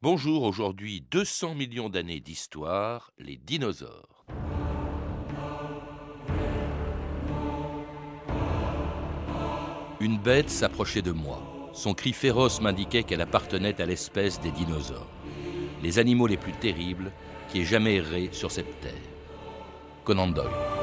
Bonjour, aujourd'hui 200 millions d'années d'histoire, les dinosaures. Une bête s'approchait de moi. Son cri féroce m'indiquait qu'elle appartenait à l'espèce des dinosaures, les animaux les plus terribles qui aient jamais erré sur cette terre. Conan Doyle.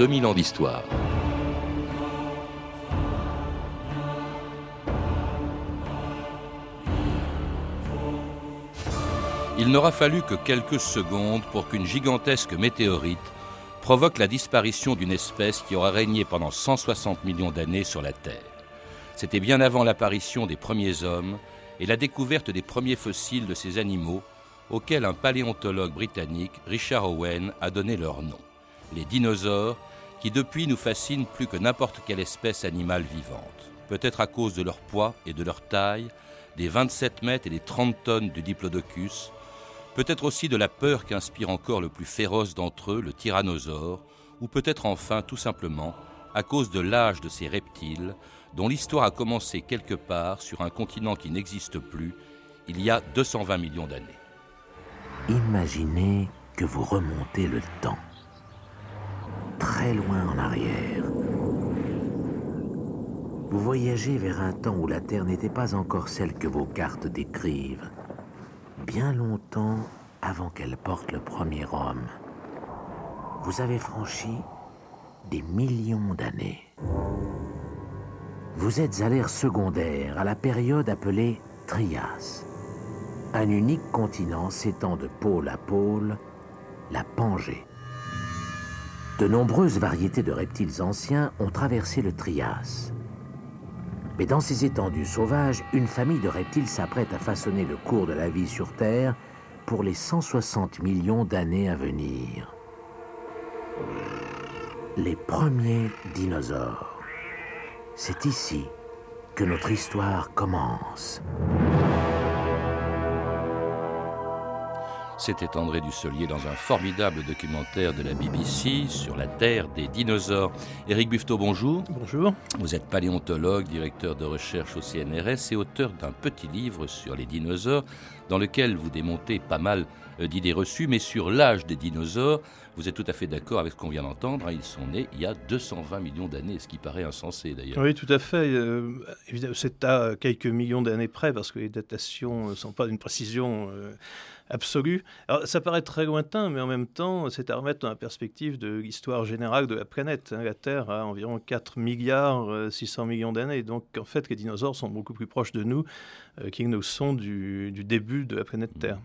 2000 ans. Il n'aura fallu que quelques secondes pour qu'une gigantesque météorite provoque la disparition d'une espèce qui aura régné pendant 160 millions d'années sur la Terre. C'était bien avant l'apparition des premiers hommes et la découverte des premiers fossiles de ces animaux auxquels un paléontologue britannique, Richard Owen, a donné leur nom. Les dinosaures qui depuis nous fascinent plus que n'importe quelle espèce animale vivante. Peut-être à cause de leur poids et de leur taille, des 27 mètres et des 30 tonnes du diplodocus, peut-être aussi de la peur qu'inspire encore le plus féroce d'entre eux, le tyrannosaure, ou peut-être enfin tout simplement à cause de l'âge de ces reptiles dont l'histoire a commencé quelque part sur un continent qui n'existe plus il y a 220 millions d'années. Imaginez que vous remontez le temps très loin en arrière. Vous voyagez vers un temps où la Terre n'était pas encore celle que vos cartes décrivent, bien longtemps avant qu'elle porte le premier homme. Vous avez franchi des millions d'années. Vous êtes à l'ère secondaire, à la période appelée Trias. Un unique continent s'étend de pôle à pôle, la Pangée. De nombreuses variétés de reptiles anciens ont traversé le Trias. Mais dans ces étendues sauvages, une famille de reptiles s'apprête à façonner le cours de la vie sur Terre pour les 160 millions d'années à venir. Les premiers dinosaures. C'est ici que notre histoire commence. C'était André Dusselier dans un formidable documentaire de la BBC sur la Terre des dinosaures. Éric Buffetot, bonjour. Bonjour. Vous êtes paléontologue, directeur de recherche au CNRS et auteur d'un petit livre sur les dinosaures dans lequel vous démontez pas mal euh, d'idées reçues, mais sur l'âge des dinosaures, vous êtes tout à fait d'accord avec ce qu'on vient d'entendre. Hein. ils sont nés il y a 220 millions d'années, ce qui paraît insensé d'ailleurs. Oui, tout à fait. Euh, c'est à quelques millions d'années près, parce que les datations ne sont pas d'une précision euh, absolue. Ça paraît très lointain, mais en même temps, c'est à remettre dans la perspective de l'histoire générale de la planète. Hein. La Terre a environ 4 milliards 600 euh, millions d'années. Donc, en fait, les dinosaures sont beaucoup plus proches de nous euh, qu'ils ne sont du, du, début de la planète Terre.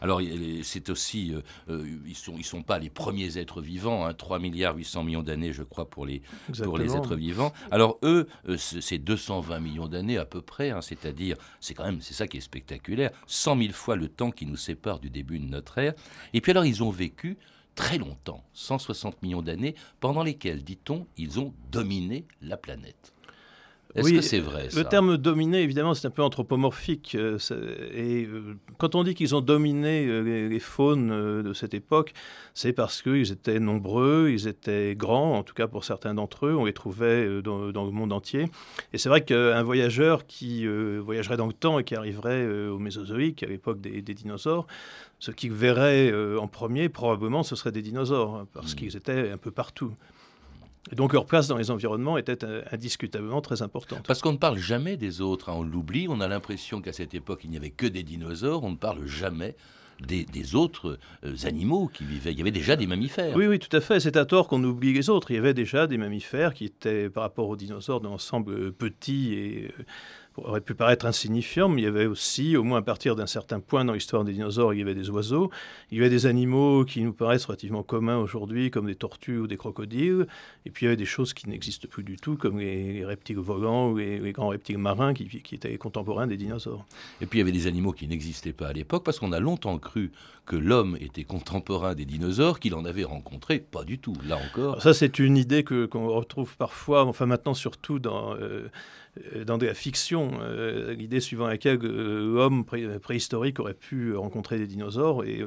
Alors, c'est aussi, euh, euh, ils sont, ils sont pas les premiers êtres vivants, hein, 3 milliards 800 millions d'années, je crois, pour les, pour les êtres vivants. Alors, eux, euh, c'est 220 millions d'années à peu près, hein, c'est-à-dire, c'est quand même, c'est ça qui est spectaculaire, 100 000 fois le temps qui nous sépare du début de notre ère. Et puis alors, ils ont vécu très longtemps, 160 millions d'années, pendant lesquelles, dit-on, ils ont dominé la planète. Est-ce que c'est vrai Le terme dominer, évidemment, c'est un peu anthropomorphique. Euh, et euh, quand on dit qu'ils ont dominé euh, les, faunes de cette époque, c'est parce qu'ils étaient nombreux, ils étaient grands, en tout cas pour certains d'entre eux, on les trouvait dans, le monde entier. Et c'est vrai qu'un voyageur qui voyagerait dans le temps et qui arriverait au Mésozoïque, à l'époque des, dinosaures, ce qu'il verrait en premier, probablement, ce serait des dinosaures, hein, parce mmh. qu'ils étaient un peu partout. Et donc leur place dans les environnements était euh, indiscutablement très importante. Parce qu'on ne parle jamais des autres, hein. on l'oublie, on a l'impression qu'à cette époque il n'y avait que des dinosaures, on ne parle jamais des, autres euh, animaux qui vivaient. Il y avait déjà des mammifères. Oui, oui, tout à fait. C'est à tort qu'on oublie les autres. Il y avait déjà des mammifères qui étaient, par rapport aux dinosaures, d'ensemble euh, petits et aurait pu paraître insignifiant, mais il y avait aussi, au moins à partir d'un certain point dans l'histoire des dinosaures, il y avait des oiseaux, il y avait des animaux qui nous paraissent relativement communs aujourd'hui, comme des tortues ou des crocodiles, et puis il y avait des choses qui n'existent plus du tout, comme les, reptiles volants ou les, grands reptiles marins qui, qui, étaient contemporains des dinosaures. Et puis il y avait des animaux qui n'existaient pas à l'époque, parce qu'on a longtemps cru que l'homme était contemporain des dinosaures qu'il en avait rencontré Pas du tout, là encore. ça, c'est une idée que qu'on retrouve parfois, enfin maintenant surtout dans euh, euh, dans de la fiction, euh, l'idée suivant laquelle l'homme préhistorique aurait pu rencontrer des dinosaures. Et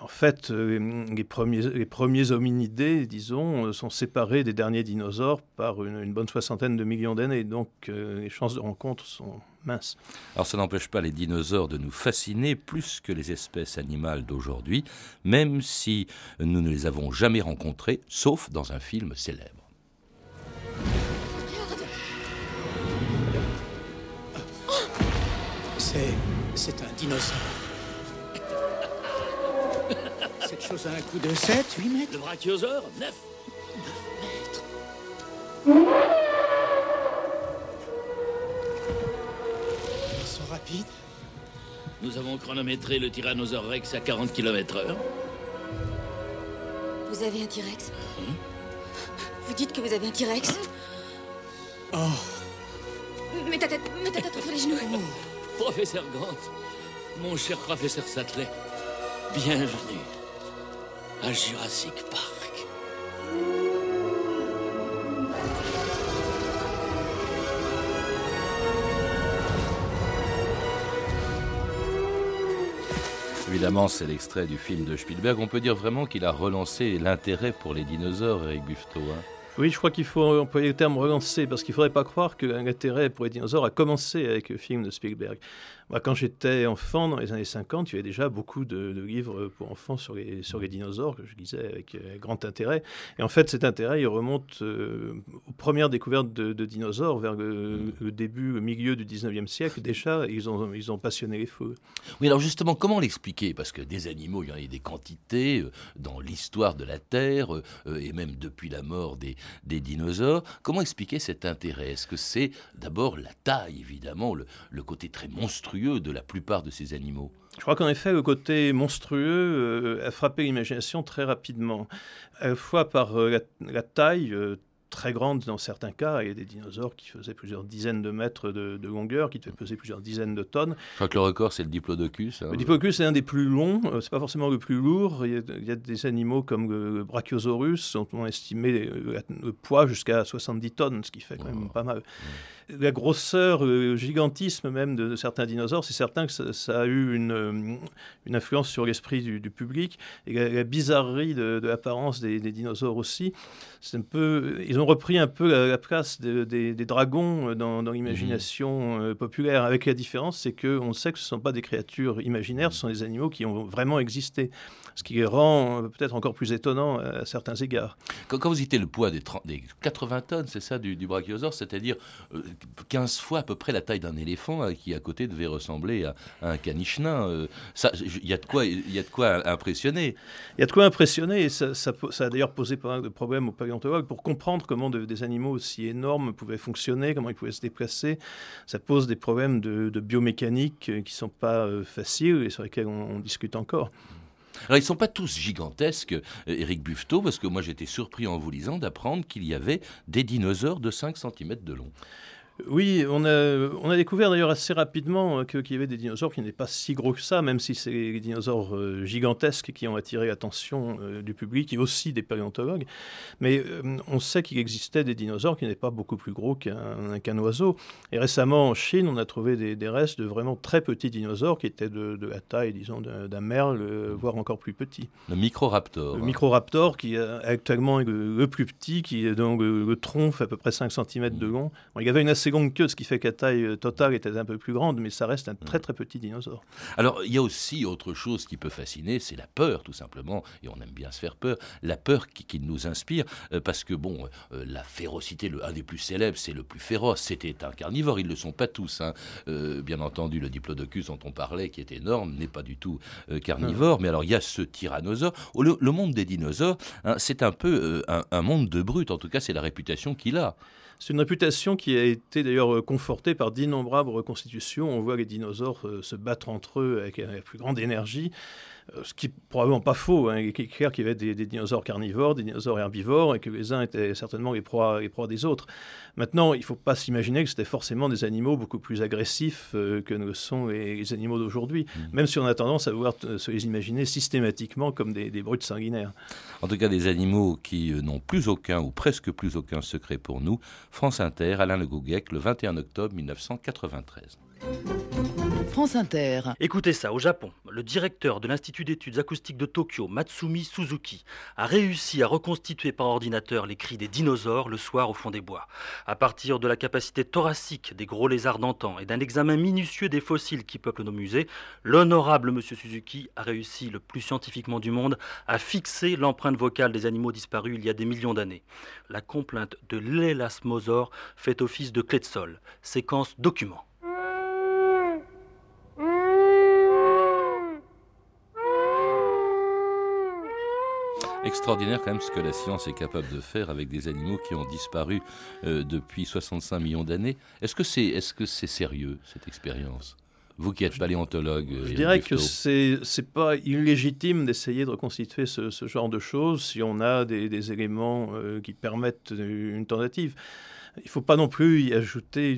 en fait, les premiers, les premiers hominidés, disons, sont séparés des derniers dinosaures par une, une bonne soixantaine de millions d'années. Donc les chances de rencontre sont minces. Alors ça n'empêche pas les dinosaures de nous fasciner plus que les espèces animales d'aujourd'hui, même si nous ne les avons jamais rencontrés, sauf dans un film célèbre. C'est. c'est un dinosaure. Cette chose a un coup de 7, 8 mètres Le brachiosaure 9 9 mètres. Ils sont rapides. Nous avons chronométré le tyrannosaure Rex à 40 km/h. Vous avez un T-Rex Vous dites que vous avez un T-Rex Oh, Mets ta tête, mets ta tête entre les genoux. Professeur Grant, mon cher professeur Sattler, bienvenue à Jurassic Park. Évidemment, c'est l'extrait du film de Spielberg. On peut dire vraiment qu'il a relancé l'intérêt pour les dinosaures, Eric Buffetot. hein. Oui, je crois qu'il faut employer le terme relancer, parce qu'il ne faudrait pas croire que l'intérêt pour les dinosaures a commencé avec le film de Spielberg. Moi, quand j'étais enfant, dans les années 50, il y avait déjà beaucoup de, de livres pour enfants sur les, sur les dinosaures, que je lisais avec euh, grand intérêt. Et en fait, cet intérêt, il remonte euh, aux premières découvertes de, de dinosaures, vers le, le début, le milieu du 19e siècle. Déjà, ils ont, ils ont passionné les fous. Oui, alors justement, comment l'expliquer? Parce que des animaux, il y en a des quantités euh, dans l'histoire de la Terre, euh, euh, et même depuis la mort des, des dinosaures. Comment expliquer cet intérêt? Est-ce que c'est d'abord la taille, évidemment, le, le côté très monstrueux de la plupart de ces animaux Je crois qu'en effet, le côté monstrueux euh, a frappé l'imagination très rapidement. À la fois par euh, la, la taille euh, très grande dans certains cas, il y a des dinosaures qui faisaient plusieurs dizaines de mètres de, de longueur, qui peser plusieurs dizaines de tonnes. Je crois que le record, c'est le diplodocus. hein. Le diplodocus est un des plus longs, c'est pas forcément le plus lourd. Il y a, il y a des animaux comme le, le Brachiosaurus dont on a estimé le, le poids jusqu'à 70 tonnes, ce qui fait quand même pas mal. La grosseur, le gigantisme même de, de certains dinosaures, c'est certain que ça, ça a eu une, euh, une influence sur l'esprit du, du public. Et la, la bizarrerie de, de l'apparence des, des dinosaures aussi, c'est un peu, ils ont repris un peu la, la place de- des, des dragons dans, dans l'imagination euh, populaire. Avec la différence, c'est qu'on sait que ce ne sont pas des créatures imaginaires, ce sont des animaux qui ont vraiment existé. Ce qui les rend euh, peut-être encore plus étonnants à certains égards. Quand, quand vous citez le poids des, 30 des 80 tonnes, c'est ça, du, du brachiosaure, c'est-à-dire euh, 15 fois à peu près la taille d'un éléphant, hein, qui à côté devait ressembler à, à un caniche nain. euh, ça, Il y, a de quoi- il y a de quoi impressionner. Il y a de quoi impressionner, et ça, ça po- ça a d'ailleurs posé pas mal de problèmes aux paléontologues pour comprendre comment de- des animaux aussi énormes pouvaient fonctionner, comment ils pouvaient se déplacer. Ça pose des problèmes de, de biomécanique euh, qui ne sont pas euh, faciles et sur lesquels on, on discute encore. Alors, ils ne sont pas tous gigantesques, euh, Éric Buffetot, parce que moi j'étais surpris en vous lisant d'apprendre qu'il y avait des dinosaures de 5 cm de long. Oui, on a, on a découvert d'ailleurs assez rapidement euh, qu'il y avait des dinosaures qui n'étaient pas si gros que ça, même si c'est les dinosaures euh, gigantesques qui ont attiré l'attention euh, du public et aussi des paléontologues. Mais euh, on sait qu'il existait des dinosaures qui n'étaient pas beaucoup plus gros qu'un oiseau. Et récemment, en Chine, on a trouvé des, des restes de vraiment très petits dinosaures qui étaient de, de la taille, disons, d'un merle, voire encore plus petit. Le microraptor. Le hein. Microraptor, qui est actuellement le, le plus petit, qui est donc le, le tronc fait à peu près 5 cm de long. Bon, il y avait une assez queue, ce qui fait que la taille euh, totale était un peu plus grande, mais ça reste un très très petit dinosaure. Alors, il y a aussi autre chose qui peut fasciner, c'est la peur, tout simplement, et on aime bien se faire peur, la peur qui, qui nous inspire, euh, parce que, bon, euh, la férocité, le, un des plus célèbres, c'est le plus féroce, c'était un carnivore, ils ne le sont pas tous, hein. Euh, bien entendu, le diplodocus dont on parlait, qui est énorme, n'est pas du tout carnivore, mais alors il y a ce tyrannosaure. Oh, le, le monde des dinosaures, hein, c'est un peu un, un monde de brutes, en tout cas, c'est la réputation qu'il a. C'est une réputation qui a été d'ailleurs euh, confortée par d'innombrables reconstitutions. On voit les dinosaures euh, se battre entre eux avec euh, la plus grande énergie. Euh, ce qui n'est probablement pas faux. Hein. Il est clair qu'il y avait des, dinosaures carnivores, des dinosaures herbivores, et que les uns étaient certainement les proies, les proies des autres. Maintenant, il ne faut pas s'imaginer que c'était forcément des animaux beaucoup plus agressifs euh, que ne sont les, animaux d'aujourd'hui, mmh. même si on a tendance à vouloir se les imaginer systématiquement comme des, des brutes sanguinaires. En tout cas, des animaux qui euh, n'ont plus aucun ou presque plus aucun secret pour nous. France Inter, Alain Le Gouguec, le 21 octobre 1993. France Inter. Écoutez ça, au Japon, le directeur de l'Institut d'études acoustiques de Tokyo, Matsumi Suzuki, a réussi à reconstituer par ordinateur les cris des dinosaures le soir au fond des bois. À partir de la capacité thoracique des gros lézards d'antan et d'un examen minutieux des fossiles qui peuplent nos musées, l'honorable monsieur Suzuki a réussi le plus scientifiquement du monde à fixer l'empreinte vocale des animaux disparus il y a des millions d'années. La complainte de l'élasmosaure fait office de clé de sol. Séquence document. Extraordinaire quand même ce que la science est capable de faire avec des animaux qui ont disparu euh, depuis 65 millions d'années. Est-ce que c'est est -ce c'est sérieux cette expérience? Vous qui êtes paléontologue. Je dirais que c'est n'est pas illégitime d'essayer de reconstituer ce, genre de choses si on a des, éléments euh, qui permettent une tentative. Il ne faut pas non plus y ajouter,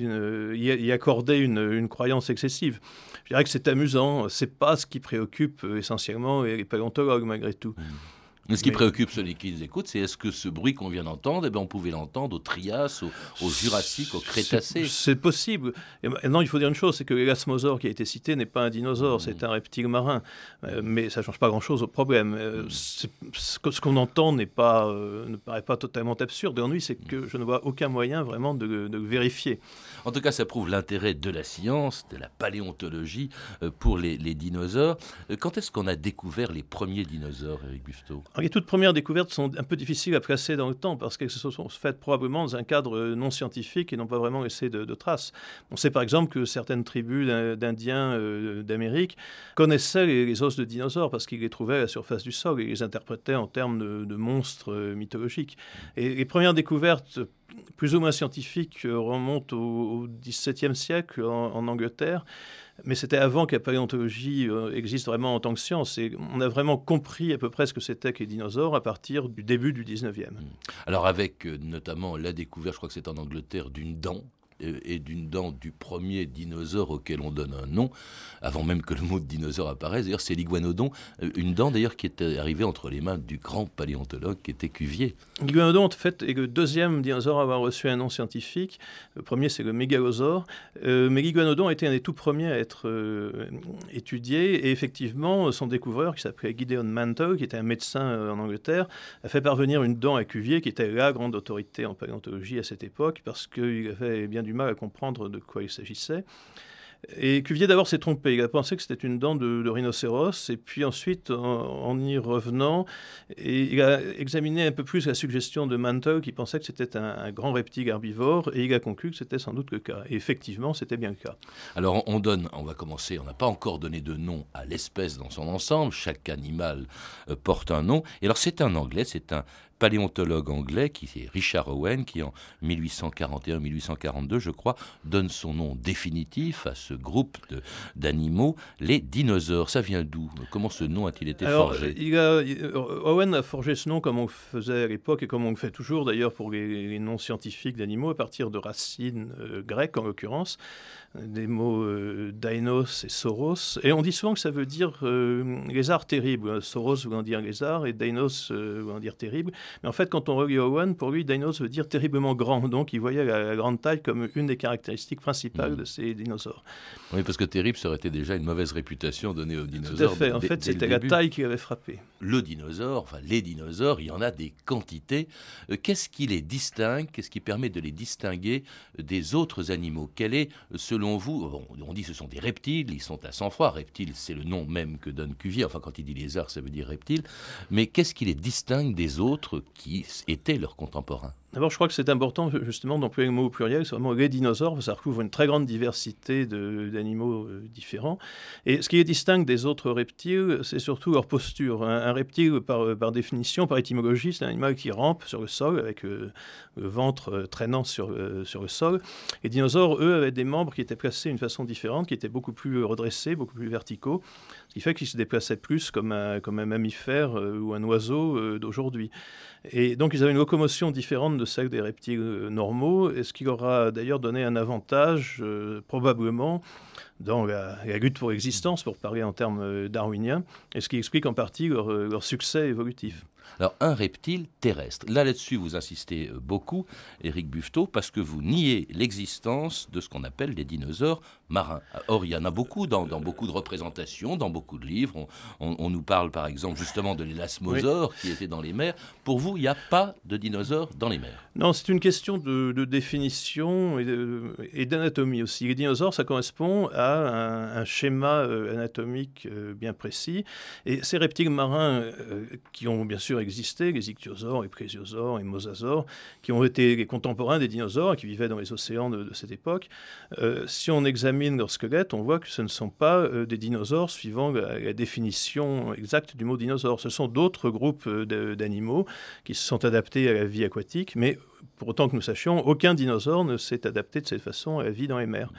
y, accorder une, croyance excessive. Je dirais que c'est amusant. C'est pas ce qui préoccupe euh, essentiellement les paléontologues malgré tout. Mmh. Mais ce qui préoccupe ceux qui les écoutent, c'est est-ce que ce bruit qu'on vient d'entendre, eh ben, on pouvait l'entendre au Trias, au, Jurassique, au Crétacé? C'est possible. Et maintenant, il faut dire une chose, c'est que l'élasmosaure qui a été cité n'est pas un dinosaure, c'est mmh. un reptile marin. Euh, mais ça ne change pas grand-chose au problème. Euh, mmh. ce qu'on entend n'est pas, euh, ne paraît pas totalement absurde. L'ennui, c'est que je ne vois aucun moyen vraiment de, de vérifier. En tout cas, ça prouve l'intérêt de la science, de la paléontologie pour les, les dinosaures. Quand est-ce qu'on a découvert les premiers dinosaures, Eric Busteau les toutes premières découvertes sont un peu difficiles à placer dans le temps parce qu'elles se sont faites probablement dans un cadre non scientifique et n'ont pas vraiment laissé de, traces. On sait par exemple que certaines tribus d'Indiens euh, d'Amérique connaissaient les, os de dinosaures parce qu'ils les trouvaient à la surface du sol et les interprétaient en termes de, monstres euh, mythologiques. Les premières découvertes plus ou moins scientifiques remontent au XVIIe siècle en Angleterre mais c'était avant que la paléontologie euh, existe vraiment en tant que science. Et on a vraiment compris à peu près ce que c'était que les dinosaures à partir du début du 19e. Hmm. Alors avec euh, notamment la découverte, je crois que c'est en Angleterre, d'une dent et d'une dent du premier dinosaure auquel on donne un nom, avant même que le mot de dinosaure apparaisse. D'ailleurs, c'est l'iguanodon, euh, une dent d'ailleurs qui était arrivée entre les mains du grand paléontologue qui était Cuvier. L'iguanodon, en fait, est le deuxième dinosaure à avoir reçu un nom scientifique. Le premier, c'est le mégalosaure. Euh, mais l'iguanodon a été un des tout premiers à être étudié. Et effectivement, son découvreur, qui s'appelait Gideon Mantle, qui était un médecin en Angleterre, a fait parvenir une dent à Cuvier, qui était la grande autorité en paléontologie à cette époque, parce qu'il avait bien du mal à comprendre de quoi il s'agissait. Et Cuvier d'abord s'est trompé. Il a pensé que c'était une dent de, rhinocéros. Et puis ensuite, en, y revenant, il a examiné un peu plus la suggestion de Mantle qui pensait que c'était un, grand reptile herbivore. Et il a conclu que c'était sans doute le cas. Et effectivement, c'était bien le cas. Alors on donne, on va commencer, on n'a pas encore donné de nom à l'espèce dans son ensemble. Chaque animal euh, porte un nom. Et alors c'est un anglais, c'est un paléontologue anglais, qui est Richard Owen, qui en 1841-1842, je crois, donne son nom définitif à ce groupe d'animaux, les dinosaures. Ça vient d'où? Comment ce nom a-t-il été forgé? Owen a forgé ce nom comme on faisait à l'époque et comme on le fait toujours d'ailleurs pour les, noms scientifiques d'animaux à partir de racines euh, grecques en l'occurrence des mots euh, Dainos et Soros. Et on dit souvent que ça veut dire euh, lézard terrible. Soros voulant dire lézard et Dainos euh, voulant dire terrible. Mais en fait, quand on relit Owen, pour lui, Dainos veut dire terriblement grand. Donc il voyait la, grande taille comme une des caractéristiques principales mm. de ces dinosaures. Oui, parce que terrible, ça aurait été déjà une mauvaise réputation donnée aux dinosaures. Tout à fait. En fait, c'était la taille qui avait frappé. Le dinosaure, enfin les dinosaures, il y en a des quantités. Qu'est-ce qui les distingue? Qu'est-ce qui permet de les distinguer des autres animaux? Quel est, selon selon vous, on dit que ce sont des reptiles, ils sont à sang-froid. Reptile, c'est le nom même que donne Cuvier. Enfin, quand il dit lézard, ça veut dire reptile. Mais qu'est-ce qui les distingue des autres qui étaient leurs contemporains? D'abord, je crois que c'est important justement d'employer le mot au pluriel. C'est vraiment les dinosaures, ça recouvre une très grande diversité d'animaux euh, différents. Et ce qui les distingue des autres reptiles, c'est surtout leur posture. Un, reptile, par, par, définition, par étymologie, c'est un animal qui rampe sur le sol avec euh, le ventre euh, traînant sur, sur le sol. Les dinosaures, eux, avaient des membres qui étaient placés d'une façon différente, qui étaient beaucoup plus redressés, beaucoup plus verticaux, qui fait qu'ils se déplaçaient plus comme un, mammifère ou un oiseau d'aujourd'hui. Et donc, ils avaient une locomotion différente de celle des reptiles euh, normaux, et ce qui leur a d'ailleurs donné un avantage, euh, probablement, dans la, lutte pour l'existence, pour parler en termes euh, darwiniens, et ce qui explique en partie leur succès évolutif. Alors, un reptile terrestre. Là, là-dessus, vous insistez euh, beaucoup, Éric Buffetot, parce que vous niez l'existence de ce qu'on appelle des dinosaures marins. Or, il y en a beaucoup dans, beaucoup de représentations, dans beaucoup de livres. On, nous parle, par exemple, justement de l'élasmosaure qui était dans les mers. Pour vous, il n'y a pas de dinosaures dans les mers Non, c'est une question de, définition et d'anatomie aussi. Les dinosaures, ça correspond à un, schéma euh, anatomique euh, bien précis. Et ces reptiles marins, qui ont bien sûr existé, les ichthyosaures, les plésiosaures, les mosasaures, qui ont été les contemporains des dinosaures, qui vivaient dans les océans de, cette époque. Euh, si on examine leur squelette, on voit que ce ne sont pas euh, des dinosaures suivant la, définition exacte du mot dinosaure. Ce sont d'autres groupes euh, d'animaux qui se sont adaptés à la vie aquatique, mais pour autant que nous sachions, aucun dinosaure ne s'est adapté de cette façon à la vie dans les mers.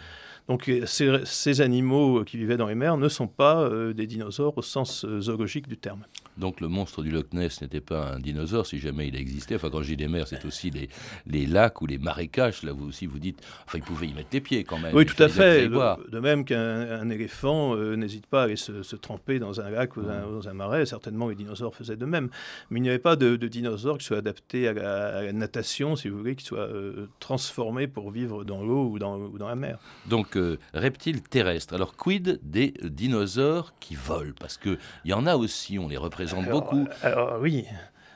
Donc ces, animaux qui vivaient dans les mers ne sont pas des dinosaures au sens zoologique du terme. Donc le monstre du Loch Ness n'était pas un dinosaure si jamais il existait. Enfin, quand je dis les mers, c'est aussi les, les, lacs ou les marécages. Là, vous aussi, vous dites, enfin, il pouvait y mettre les pieds quand même. Oui, tout à fait. De, même qu'un éléphant euh, n'hésite pas à aller se, tremper dans un lac ou dans, un, marais. Certainement, les dinosaures faisaient de même. Mais il n'y avait pas de, dinosaures qui soient adaptés à la, natation, si vous voulez, qui soient euh, transformés pour vivre dans l'eau ou dans, ou dans, la mer. Donc, euh, reptiles terrestres. Alors, quid des dinosaures qui volent? Parce qu'il y en a aussi, on les représente beaucoup. Alors oui,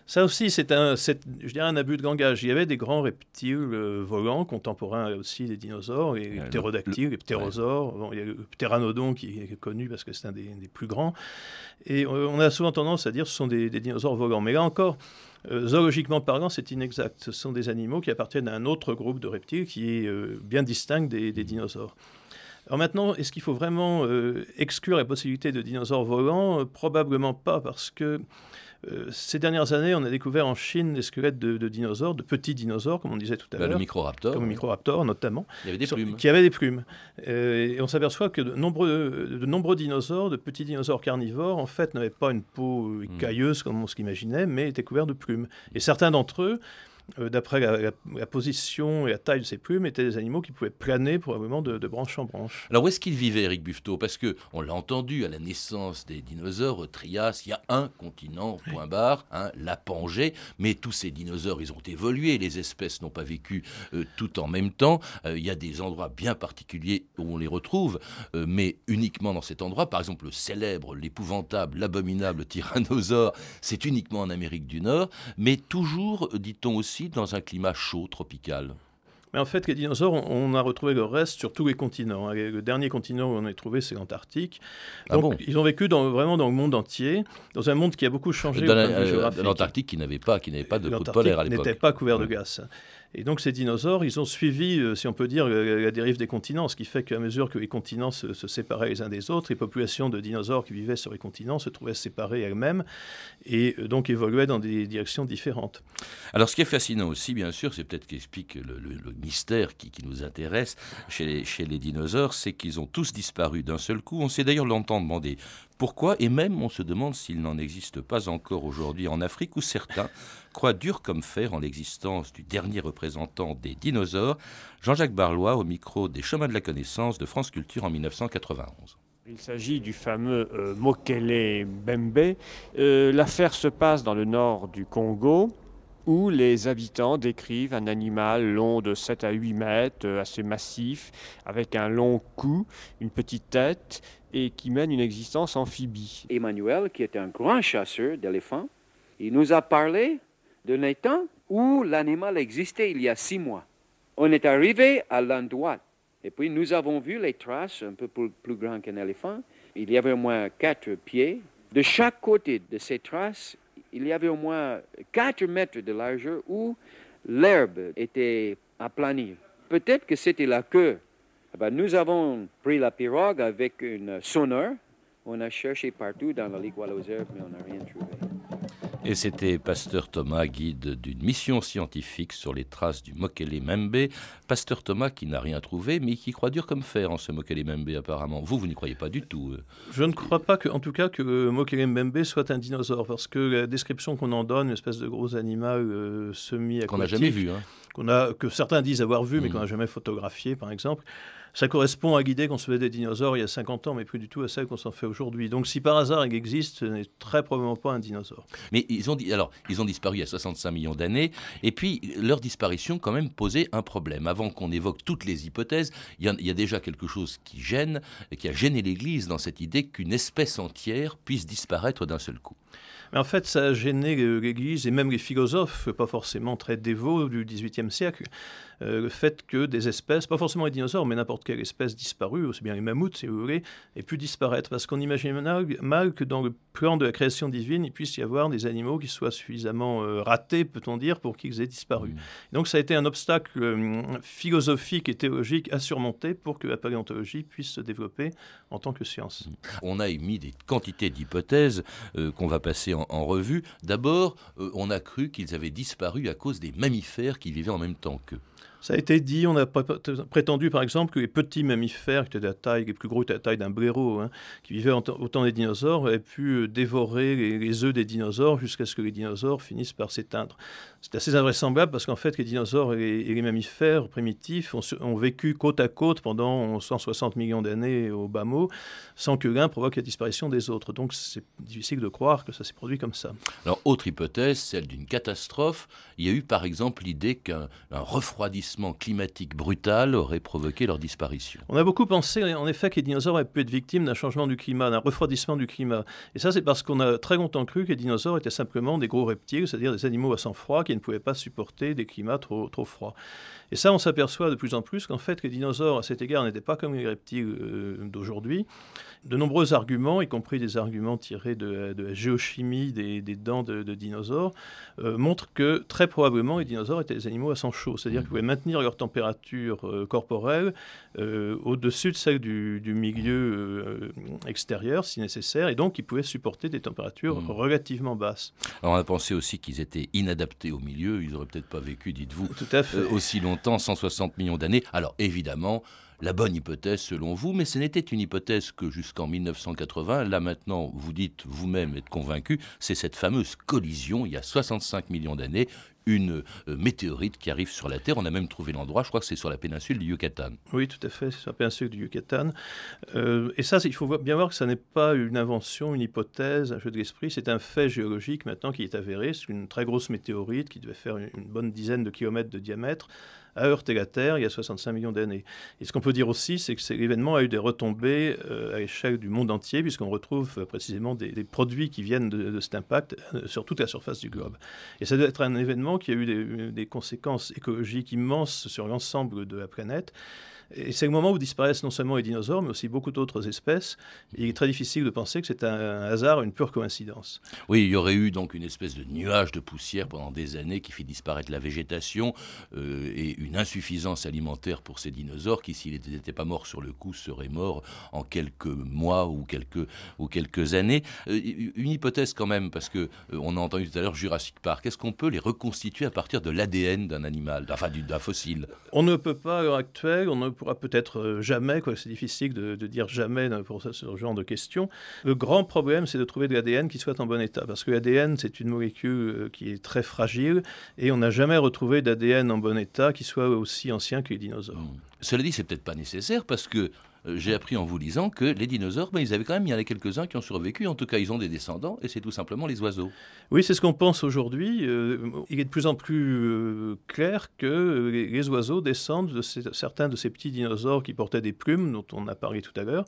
ça aussi, c'est un, je dirais un abus de langage. Il y avait des grands reptiles euh, volants, contemporains aussi des dinosaures, les ptérodactyles, les ptérosaures. il y a le ptéranodon qui est connu parce que c'est un des, plus grands. Et euh, on a souvent tendance à dire que ce sont des, dinosaures volants. Mais là encore, euh, zoologiquement parlant, c'est inexact. Ce sont des animaux qui appartiennent à un autre groupe de reptiles qui est bien distinct des, dinosaures. Alors maintenant, est-ce qu'il faut vraiment exclure la possibilité de dinosaures volants? Probablement pas, parce que euh, ces dernières années, on a découvert en Chine des squelettes de, dinosaures, de petits dinosaures, comme on disait tout à bah, l'heure. le microraptor. Comme le microraptor, notamment. Il y avait des plumes. Qui avaient des plumes. Euh, et on s'aperçoit que de nombreux, de nombreux dinosaures, de petits dinosaures carnivores, en fait, n'avaient pas une peau hmm. cailleuse comme on s'imaginait, mais étaient couverts de plumes. Et certains d'entre eux euh, d'après la, position et la taille de ces plumes, étaient des animaux qui pouvaient planer probablement de, de branche en branche. Alors où est-ce qu'ils vivaient, Eric Buffetot? Parce que on l'a entendu à la naissance des dinosaures, au Trias, il y a un continent, point barre, hein, la Pangée, mais tous ces dinosaures, ils ont évolué, les espèces n'ont pas vécu euh, tout en même temps. Euh, il y a des endroits bien particuliers où on les retrouve, mais uniquement dans cet endroit. Par exemple, le célèbre, l'épouvantable, l'abominable tyrannosaure, c'est uniquement en Amérique du Nord, mais toujours, dit-on aussi, dans un climat chaud, tropical. Mais en fait, les dinosaures, on a retrouvé le reste sur tous les continents. Le dernier continent où on a trouvé, c'est l'Antarctique. Ah Donc, ils ont vécu dans, vraiment dans le monde entier, dans un monde qui a beaucoup changé. Euh, l'Antarctique, qui n'avait pas, qui n'avait pas de côte polaire à l'époque. n'était pas couvert de glace. Et donc ces dinosaures, ils ont suivi, euh, si on peut dire, la, dérive des continents, ce qui fait qu'à mesure que les continents se, séparaient les uns des autres, les populations de dinosaures qui vivaient sur les continents se trouvaient séparées elles-mêmes et euh, donc évoluaient dans des directions différentes. Alors ce qui est fascinant aussi, bien sûr, c'est peut-être qu'explique le, le, mystère qui, nous intéresse chez les, chez les dinosaures, c'est qu'ils ont tous disparu d'un seul coup. On s'est d'ailleurs longtemps demandé pourquoi Et même on se demande s'il n'en existe pas encore aujourd'hui en Afrique où certains croient dur comme fer en l'existence du dernier représentant des dinosaures, Jean-Jacques Barlois au micro des Chemins de la Connaissance de France Culture en 1991. Il s'agit du fameux euh, Mokele Bembe. Euh, l'affaire se passe dans le nord du Congo où les habitants décrivent un animal long de 7 à 8 mètres, euh, assez massif, avec un long cou, une petite tête, et qui mène une existence amphibie. Emmanuel, qui est un grand chasseur d'éléphants, il nous a parlé d'un étang où l'animal existait il y a six mois. On est arrivé à l'endroit, et puis nous avons vu les traces un peu plus, plus grandes qu'un éléphant. Il y avait au moins quatre pieds. De chaque côté de ces traces, il y avait au moins 4 mètres de largeur où l'herbe était aplanie. Peut-être que c'était la queue. Eh ben, nous avons pris la pirogue avec une sonneur. On a cherché partout dans la ligue herbes, mais on n'a rien trouvé. Et c'était Pasteur Thomas, guide d'une mission scientifique sur les traces du Mokele Membe. Pasteur Thomas qui n'a rien trouvé, mais qui croit dur comme fer en ce Mokele Membe apparemment. Vous, vous n'y croyez pas du tout. euh. Je ne crois pas, que, en tout cas, que euh, Mokele Mbembe soit un dinosaure, parce que la description qu'on en donne, une espèce de gros animal euh, semi Qu'on n'a jamais vu. Hein. qu'on a, que certains disent avoir vu, mais Mm. qu'on n'a jamais photographié, par exemple, ça correspond à l'idée qu'on se faisait des dinosaures il y a 50 ans, mais plus du tout à celle qu'on s'en fait aujourd'hui. Donc si par hasard il existe, ce n'est très probablement pas un dinosaure. Mais ils ont, alors, ils ont disparu il y a 65 millions d'années, et puis leur disparition quand même posait un problème. Avant qu'on évoque toutes les hypothèses, il y, en- il y a déjà quelque chose qui gêne, qui a gêné l'Église dans cette idée qu'une espèce entière puisse disparaître d'un seul coup. Mais en fait, ça a gêné l'Église et même les philosophes, pas forcément très dévots du XVIIIe siècle, euh, le fait que des espèces, pas forcément les dinosaures, mais n'importe quelle espèce disparue, aussi bien les mammouths si vous voulez, aient pu disparaître. Parce qu'on imagine mal, que dans le plan de la création divine, il puisse y avoir des animaux qui soient suffisamment euh, ratés, peut-on dire, pour qu'ils aient disparu. Donc ça a été un obstacle euh, philosophique et théologique à surmonter pour que la paléontologie puisse se développer en tant que science. On a émis des quantités d'hypothèses euh, qu'on va passer en, en revue. D'abord, on a cru qu'ils avaient disparu à cause des mammifères qui vivaient en même temps qu'eux. Ça a été dit, on a pré- prétendu par exemple que les petits mammifères, qui étaient de la taille, les plus gros étaient de la taille d'un blaireau, hein, qui vivaient au temps des dinosaures, avaient pu euh, dévorer les, les œufs des dinosaures jusqu'à ce que les dinosaures finissent par s'éteindre. C'est assez invraisemblable parce qu'en fait, les dinosaures et les, mammifères primitifs ont, vécu côte à côte pendant 160 millions d'années au bas mot, sans que l'un provoque la disparition des autres. Donc c'est difficile de croire que ça s'est produit comme ça. Alors, autre hypothèse, celle d'une catastrophe. Il y a eu par exemple l'idée qu'un un refroidissement climatique brutal aurait provoqué leur disparition. On a beaucoup pensé, en effet, que les dinosaures auraient pu être victimes d'un changement du climat, d'un refroidissement du climat. Et ça, c'est parce qu'on a très longtemps cru que les dinosaures étaient simplement des gros reptiles, c'est-à-dire des animaux à sang froid qui ne pouvaient pas supporter des climats trop, trop froids. Et ça, on s'aperçoit de plus en plus qu'en fait, les dinosaures, à cet égard, n'étaient pas comme les reptiles euh, d'aujourd'hui. De nombreux arguments, y compris des arguments tirés de, de la géochimie des, des dents de, de dinosaures, euh, montrent que très probablement les dinosaures étaient des animaux à sang chaud, c'est-à-dire qu'ils pouvaient maintenir leur température euh, corporelle au-dessus de celle du, du milieu extérieur si nécessaire, et donc ils pouvaient supporter des températures Mm. relativement basses. Alors, on a pensé aussi qu'ils étaient inadaptés au milieu. Ils n'auraient peut-être pas vécu, dites-vous, Tout à fait. euh, aussi longtemps, 160 millions d'années. Alors, évidemment, la bonne hypothèse selon vous, mais ce n'était une hypothèse que jusqu'en 1980. Là maintenant, vous dites vous-même être convaincu, c'est cette fameuse collision il y a 65 millions d'années, une euh, météorite qui arrive sur la Terre. On a même trouvé l'endroit, je crois que c'est sur la péninsule du Yucatan. Oui, tout à fait, c'est sur la péninsule du Yucatan. Euh, et ça, il faut bien voir que ça n'est pas une invention, une hypothèse, un jeu de l'esprit, c'est un fait géologique maintenant qui est avéré. C'est une très grosse météorite qui devait faire une, bonne dizaine de kilomètres de diamètre a heurté la Terre il y a 65 millions d'années. Et ce qu'on peut dire aussi, c'est que cet événement a eu des retombées euh, à l'échelle du monde entier, puisqu'on retrouve précisément des, produits qui viennent de, cet impact sur toute la surface du globe. Et ça doit être un événement qui a eu des, des conséquences écologiques immenses sur l'ensemble de la planète. Et c'est le moment où disparaissent non seulement les dinosaures, mais aussi beaucoup d'autres espèces. Et il est très difficile de penser que c'est un, hasard, une pure coïncidence. Oui, il y aurait eu donc une espèce de nuage de poussière pendant des années qui fit disparaître la végétation euh, et une insuffisance alimentaire pour ces dinosaures qui, s'ils n'étaient pas morts sur le coup, seraient morts en quelques mois ou quelques, ou quelques années. Euh, une hypothèse quand même, parce que euh, on a entendu tout à l'heure Jurassic Park. Est-ce qu'on peut les reconstituer à partir de l'ADN d'un animal, enfin du- d'un fossile? On ne peut pas à l'heure actuelle, on ne pourra peut-être euh, jamais, c'est difficile de, dire jamais dans- pour ce, genre de questions. Le grand problème, c'est de trouver de l'ADN qui soit en bon état, parce que l'ADN, c'est une molécule euh, qui est très fragile, et on n'a jamais retrouvé d'ADN en bon état qui soit aussi ancien que les dinosaures. Cela dit, c'est peut-être pas nécessaire parce que j'ai appris en vous lisant que les dinosaures, ben, ils avaient quand même, il y en a quelques-uns qui ont survécu. En tout cas, ils ont des descendants et c'est tout simplement les oiseaux. Oui, c'est ce qu'on pense aujourd'hui. Euh, il est de plus en plus euh, clair que euh, les, oiseaux descendent de certains de ces petits dinosaures qui portaient des plumes, dont on a parlé tout à l'heure,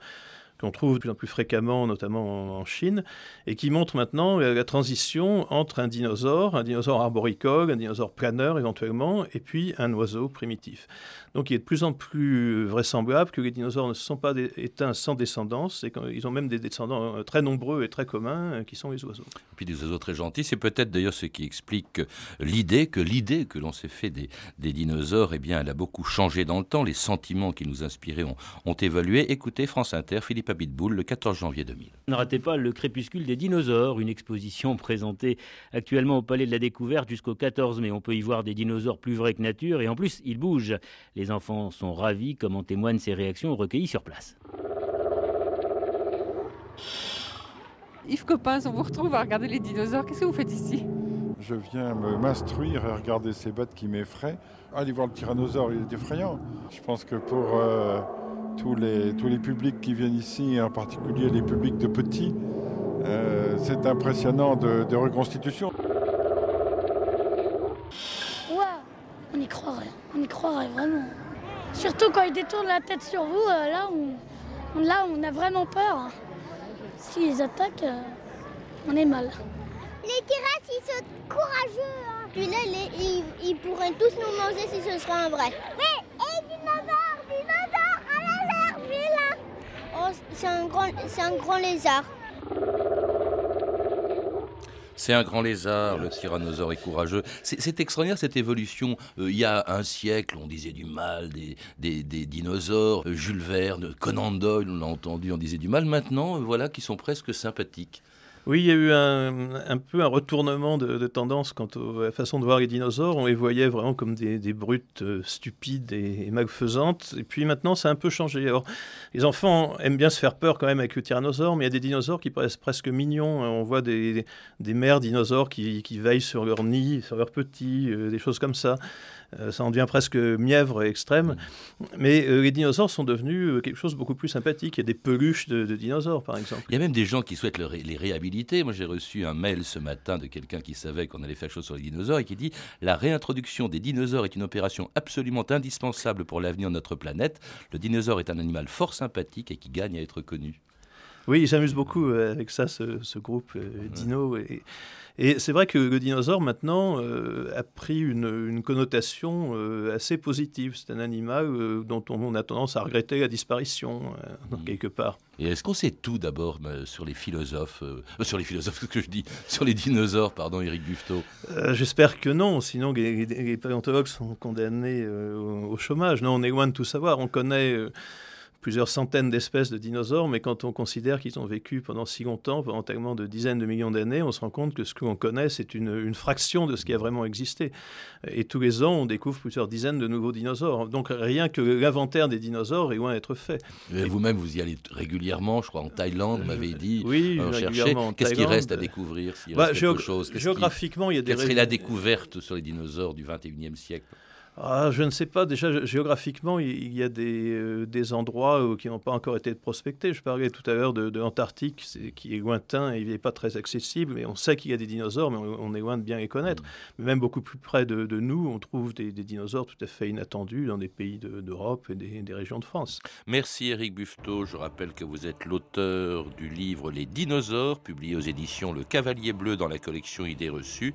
qu'on trouve de plus en plus fréquemment, notamment en Chine, et qui montre maintenant la transition entre un dinosaure, un dinosaure arboricole, un dinosaure planeur éventuellement, et puis un oiseau primitif. Donc il est de plus en plus vraisemblable que les dinosaures ne sont pas éteints sans descendance, et qu'ils ont même des descendants euh, très nombreux et très communs, euh, qui sont les oiseaux. Et puis des oiseaux très gentils, c'est peut-être d'ailleurs ce qui explique l'idée que l'idée que l'on s'est fait des, dinosaures, eh bien, elle a beaucoup changé dans le temps, les sentiments qui nous inspiraient ont, ont évolué. Écoutez France Inter, Philippe Abitboul, le 14 janvier 2000. Ne ratez pas le crépuscule des dinosaures, une exposition présentée actuellement au Palais de la Découverte jusqu'au 14 mai. On peut y voir des dinosaures plus vrais que nature et en plus, ils bougent. Les enfants sont ravis, comme en témoignent ces réactions recueillies sur place. Yves Coppens, on vous retrouve à regarder les dinosaures. Qu'est-ce que vous faites ici? Je viens m'instruire et regarder ces bêtes qui m'effraient. Allez voir le tyrannosaure, il est effrayant. Je pense que pour euh, tous, les, tous les publics qui viennent ici, en particulier les publics de petits, euh, c'est impressionnant de, de reconstitution. on y croirait, on y croirait vraiment. Surtout quand ils détournent la tête sur vous, euh, là, on, là, on a vraiment peur. S'ils attaquent, euh, on est mal. Les terrasses, ils sont courageux. Hein. Puis là, ils, pourraient tous nous manger si ce serait un vrai. Hé, hé, dinosaure, dinosaure, à la là. Oh, c'est un, grand, c'est un grand lézard. C'est un grand lézard, le tyrannosaure est courageux. C'est extraordinaire cette évolution. Euh, il y a un siècle, on disait du mal des, dinosaures. Euh, Jules Verne, Conan Doyle, on l'a entendu, on disait du mal. Maintenant, euh, voilà, qui sont presque sympathiques. Oui, il y a eu un, peu un retournement de, tendance quant à la façon de voir les dinosaures. On les voyait vraiment comme des, brutes euh, stupides et, malfaisantes. Et puis maintenant, ça a un peu changé. Alors, les enfants aiment bien se faire peur quand même avec le tyrannosaure, mais il y a des dinosaures qui paraissent presque mignons. On voit des, mères dinosaures qui, veillent sur leur nid, sur leurs petits, euh, des choses comme ça. Euh, ça en devient presque mièvre et extrême. Mais les dinosaures sont devenus quelque chose de beaucoup plus sympathique. Il y a des peluches de, dinosaures, par exemple. Il y a même des gens qui souhaitent les réhabiliter moi, j'ai reçu un mail ce matin de quelqu'un qui savait qu'on allait faire chose sur les dinosaures et qui dit La réintroduction des dinosaures est une opération absolument indispensable pour l'avenir de notre planète. Le dinosaure est un animal fort sympathique et qui gagne à être connu. Oui, j'amuse beaucoup euh, avec ça, ce, groupe euh, Dino. Et, et c'est vrai que le dinosaure, maintenant, euh, a pris une, connotation assez positive. C'est un animal dont on, a tendance à regretter la disparition, mm. quelque part. Et est-ce qu'on sait tout d'abord sur les philosophes, sur les philosophes, ce que je dis, sur les dinosaures, pardon, Éric Buffetot? J'espère que non, sinon les, paléontologues sont condamnés au, au, chômage. Non, on est loin de tout savoir. On connaît plusieurs centaines d'espèces de dinosaures, mais quand on considère qu'ils ont vécu pendant si longtemps, pendant tellement de dizaines de millions d'années, on se rend compte que ce qu'on connaît, c'est une, fraction de ce qui a vraiment existé. Et tous les ans, on découvre plusieurs dizaines de nouveaux dinosaures. Donc rien que l'inventaire des dinosaures est loin d'être fait. Vous-même, vous y allez régulièrement, je crois, en Thaïlande, vous m'avez dit. Oui, euh, régulièrement. Qu'est-ce qui reste à découvrir bah, chose? Géographiquement, il y a des... Quelle serait la découverte sur les dinosaures du 21e siècle? Ah, je ne sais pas. Déjà, géographiquement, il y a des, euh, des endroits euh, qui n'ont pas encore été prospectés. Je parlais tout à l'heure de, l'Antarctique, qui est lointain et il n'est pas très accessible. Mais on sait qu'il y a des dinosaures, mais on, est loin de bien les connaître. Mm. Mais même beaucoup plus près de, nous, on trouve des, dinosaures tout à fait inattendus dans des pays d'Europe et des, des, régions de France. Merci Eric Buffetot. Je rappelle que vous êtes l'auteur du livre Les dinosaures, publié aux éditions Le Cavalier Bleu dans la collection Idées reçues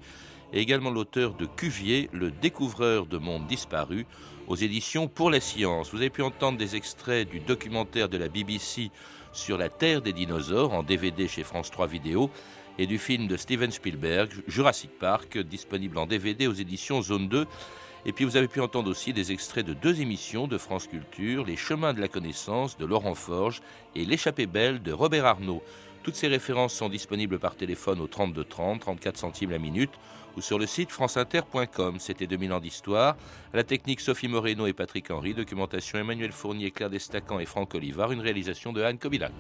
et également l'auteur de Cuvier, le découvreur de mondes disparus, aux éditions Pour la Science. Vous avez pu entendre des extraits du documentaire de la BBC sur la Terre des dinosaures en DVD chez France 3 Vidéo et du film de Steven Spielberg, Jurassic Park, disponible en DVD aux éditions Zone 2. Et puis vous avez pu entendre aussi des extraits de deux émissions de France Culture, Les Chemins de la Connaissance de Laurent Forge et L'échappée belle de Robert Arnaud. Toutes ces références sont disponibles par téléphone au 32 30, 34 centimes la minute ou sur le site franceinter.com. C'était 2000 ans d'histoire. la technique Sophie Moreno et Patrick Henry. Documentation Emmanuel Fournier, Claire Destacan et Franck Olivard. Une réalisation de Anne Kobilac.